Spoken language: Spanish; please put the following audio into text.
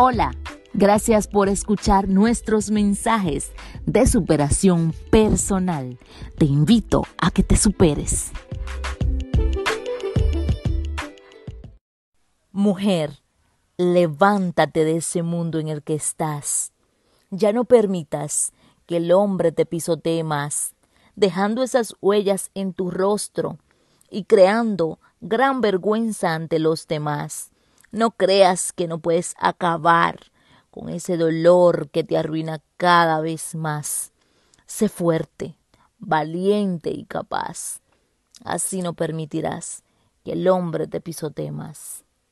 Hola, gracias por escuchar nuestros mensajes de superación personal. Te invito a que te superes. Mujer, levántate de ese mundo en el que estás. Ya no permitas que el hombre te pisotee más, dejando esas huellas en tu rostro y creando gran vergüenza ante los demás. No creas que no puedes acabar con ese dolor que te arruina cada vez más. Sé fuerte, valiente y capaz. Así no permitirás que el hombre te pisotee más.